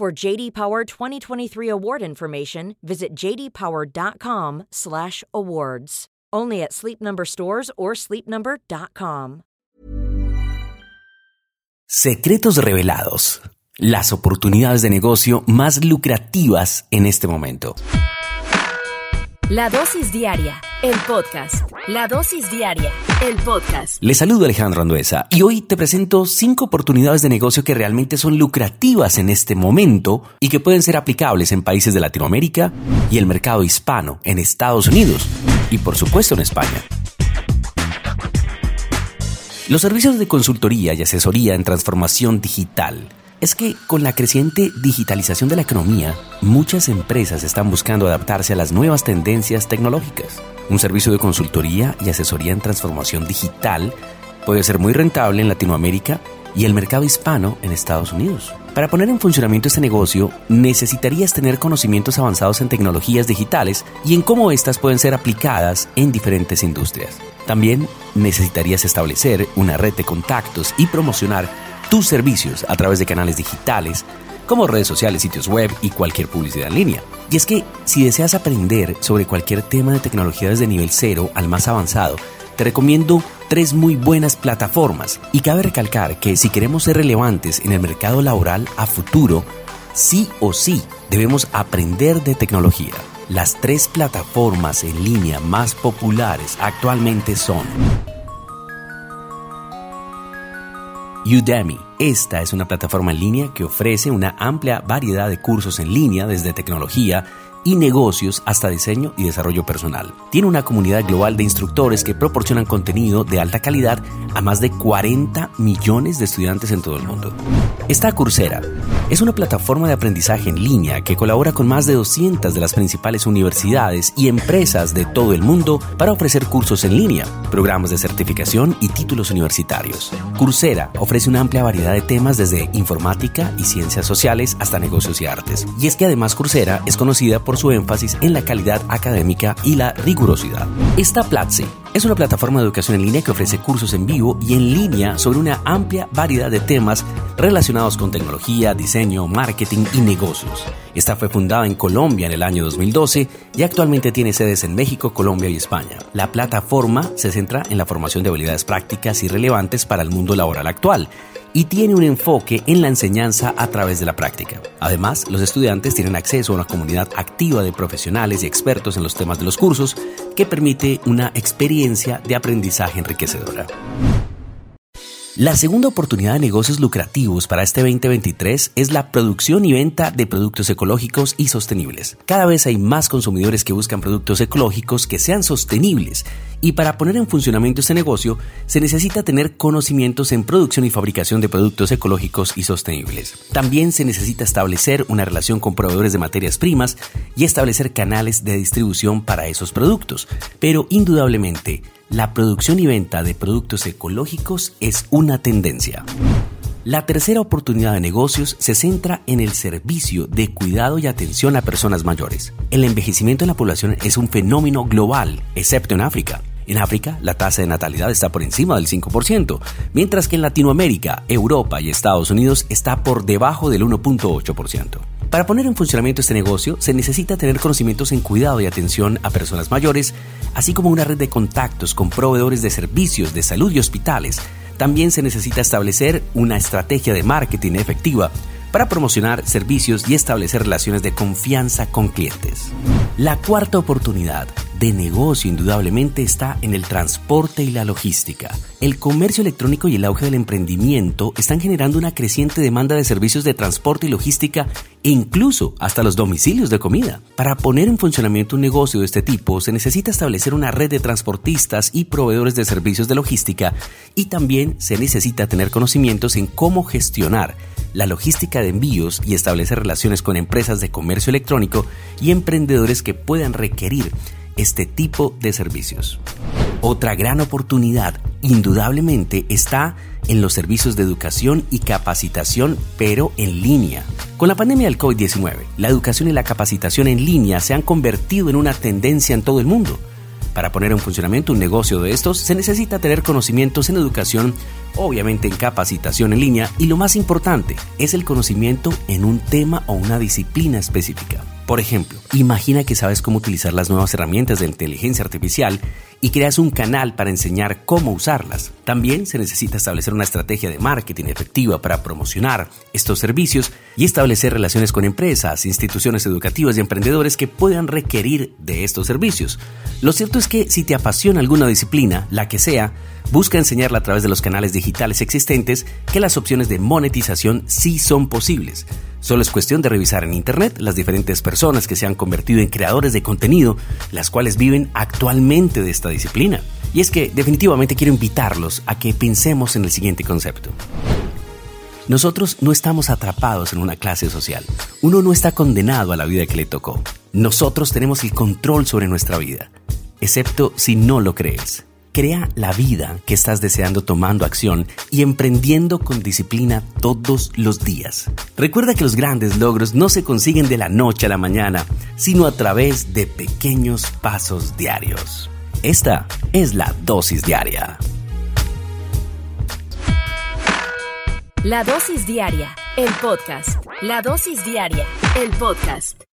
For JD Power 2023 award information, visit jdpower.com/awards. Only at Sleep Number stores or sleepnumber.com. Secretos revelados. Las oportunidades de negocio más lucrativas en este momento. La dosis diaria, el podcast. La dosis diaria, el podcast. Les saludo Alejandro Anduesa y hoy te presento cinco oportunidades de negocio que realmente son lucrativas en este momento y que pueden ser aplicables en países de Latinoamérica y el mercado hispano en Estados Unidos y por supuesto en España. Los servicios de consultoría y asesoría en transformación digital es que con la creciente digitalización de la economía, muchas empresas están buscando adaptarse a las nuevas tendencias tecnológicas. Un servicio de consultoría y asesoría en transformación digital puede ser muy rentable en Latinoamérica y el mercado hispano en Estados Unidos. Para poner en funcionamiento este negocio, necesitarías tener conocimientos avanzados en tecnologías digitales y en cómo éstas pueden ser aplicadas en diferentes industrias. También necesitarías establecer una red de contactos y promocionar tus servicios a través de canales digitales como redes sociales, sitios web y cualquier publicidad en línea. Y es que si deseas aprender sobre cualquier tema de tecnología desde nivel cero al más avanzado, te recomiendo tres muy buenas plataformas. Y cabe recalcar que si queremos ser relevantes en el mercado laboral a futuro, sí o sí debemos aprender de tecnología. Las tres plataformas en línea más populares actualmente son Udemy. Esta es una plataforma en línea que ofrece una amplia variedad de cursos en línea desde tecnología, y negocios hasta diseño y desarrollo personal. Tiene una comunidad global de instructores que proporcionan contenido de alta calidad a más de 40 millones de estudiantes en todo el mundo. Esta Coursera es una plataforma de aprendizaje en línea que colabora con más de 200 de las principales universidades y empresas de todo el mundo para ofrecer cursos en línea, programas de certificación y títulos universitarios. Coursera ofrece una amplia variedad de temas desde informática y ciencias sociales hasta negocios y artes. Y es que además Coursera es conocida por por su énfasis en la calidad académica y la rigurosidad. Esta Platzi es una plataforma de educación en línea que ofrece cursos en vivo y en línea sobre una amplia variedad de temas relacionados con tecnología, diseño, marketing y negocios. Esta fue fundada en Colombia en el año 2012 y actualmente tiene sedes en México, Colombia y España. La plataforma se centra en la formación de habilidades prácticas y relevantes para el mundo laboral actual y tiene un enfoque en la enseñanza a través de la práctica. Además, los estudiantes tienen acceso a una comunidad activa de profesionales y expertos en los temas de los cursos que permite una experiencia de aprendizaje enriquecedora. La segunda oportunidad de negocios lucrativos para este 2023 es la producción y venta de productos ecológicos y sostenibles. Cada vez hay más consumidores que buscan productos ecológicos que sean sostenibles y para poner en funcionamiento este negocio se necesita tener conocimientos en producción y fabricación de productos ecológicos y sostenibles. También se necesita establecer una relación con proveedores de materias primas y establecer canales de distribución para esos productos. Pero indudablemente, la producción y venta de productos ecológicos es una tendencia. La tercera oportunidad de negocios se centra en el servicio de cuidado y atención a personas mayores. El envejecimiento de la población es un fenómeno global, excepto en África. En África, la tasa de natalidad está por encima del 5%, mientras que en Latinoamérica, Europa y Estados Unidos está por debajo del 1.8%. Para poner en funcionamiento este negocio se necesita tener conocimientos en cuidado y atención a personas mayores, así como una red de contactos con proveedores de servicios de salud y hospitales. También se necesita establecer una estrategia de marketing efectiva para promocionar servicios y establecer relaciones de confianza con clientes. La cuarta oportunidad de negocio indudablemente está en el transporte y la logística. El comercio electrónico y el auge del emprendimiento están generando una creciente demanda de servicios de transporte y logística e incluso hasta los domicilios de comida. Para poner en funcionamiento un negocio de este tipo se necesita establecer una red de transportistas y proveedores de servicios de logística y también se necesita tener conocimientos en cómo gestionar la logística de envíos y establecer relaciones con empresas de comercio electrónico y emprendedores que puedan requerir este tipo de servicios. Otra gran oportunidad, indudablemente, está en los servicios de educación y capacitación, pero en línea. Con la pandemia del COVID-19, la educación y la capacitación en línea se han convertido en una tendencia en todo el mundo. Para poner en funcionamiento un negocio de estos se necesita tener conocimientos en educación, obviamente en capacitación en línea y lo más importante es el conocimiento en un tema o una disciplina específica. Por ejemplo, imagina que sabes cómo utilizar las nuevas herramientas de inteligencia artificial y creas un canal para enseñar cómo usarlas. También se necesita establecer una estrategia de marketing efectiva para promocionar estos servicios y establecer relaciones con empresas, instituciones educativas y emprendedores que puedan requerir de estos servicios. Lo cierto es que si te apasiona alguna disciplina, la que sea, busca enseñarla a través de los canales digitales existentes que las opciones de monetización sí son posibles. Solo es cuestión de revisar en Internet las diferentes personas que se han convertido en creadores de contenido, las cuales viven actualmente de esta disciplina. Y es que definitivamente quiero invitarlos a que pensemos en el siguiente concepto. Nosotros no estamos atrapados en una clase social. Uno no está condenado a la vida que le tocó. Nosotros tenemos el control sobre nuestra vida, excepto si no lo crees. Crea la vida que estás deseando tomando acción y emprendiendo con disciplina todos los días. Recuerda que los grandes logros no se consiguen de la noche a la mañana, sino a través de pequeños pasos diarios. Esta es la dosis diaria. La dosis diaria, el podcast. La dosis diaria, el podcast.